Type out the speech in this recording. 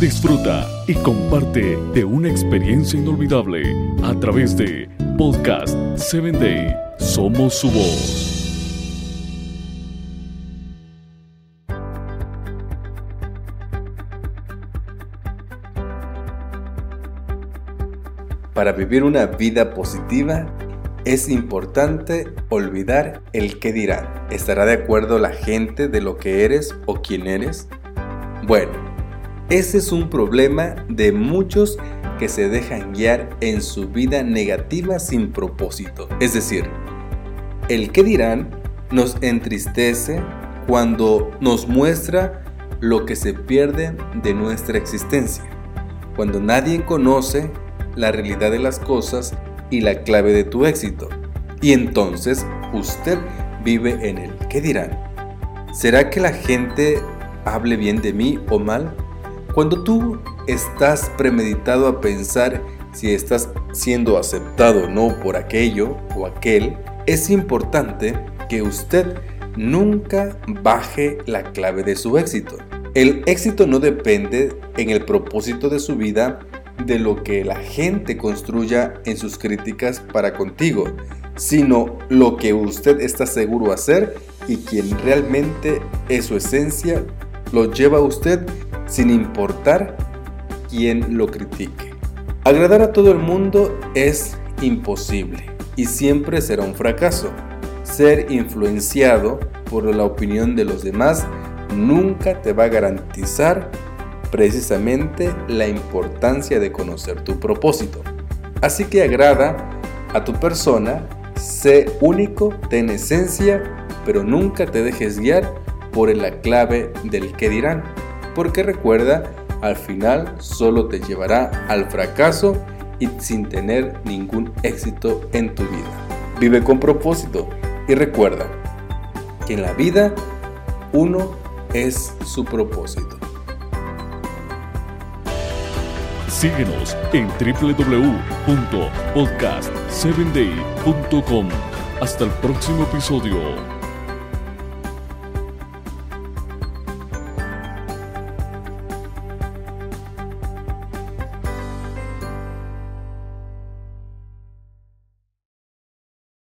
Disfruta y comparte de una experiencia inolvidable a través de Podcast 7 Day. Somos su voz. Para vivir una vida positiva es importante olvidar el qué dirán. ¿Estará de acuerdo la gente de lo que eres o quién eres? Bueno, ese es un problema de muchos que se dejan guiar en su vida negativa sin propósito. Es decir, el qué dirán nos entristece cuando nos muestra lo que se pierde de nuestra existencia. Cuando nadie conoce la realidad de las cosas y la clave de tu éxito. Y entonces usted vive en el ¿qué dirán? ¿Será que la gente hable bien de mí o mal? Cuando tú estás premeditado a pensar si estás siendo aceptado o no por aquello o aquel, es importante que usted nunca baje la clave de su éxito. El éxito no depende en el propósito de su vida de lo que la gente construya en sus críticas para contigo, sino lo que usted está seguro hacer y quien realmente es su esencia lo lleva a usted sin importar quién lo critique. Agradar a todo el mundo es imposible y siempre será un fracaso. Ser influenciado por la opinión de los demás nunca te va a garantizar precisamente la importancia de conocer tu propósito. Así que agrada a tu persona, sé único, ten esencia, pero nunca te dejes guiar por la clave del que dirán, porque recuerda, al final solo te llevará al fracaso y sin tener ningún éxito en tu vida. Vive con propósito y recuerda que en la vida uno es su propósito. Síguenos en www.podcast7day.com. Hasta el próximo episodio.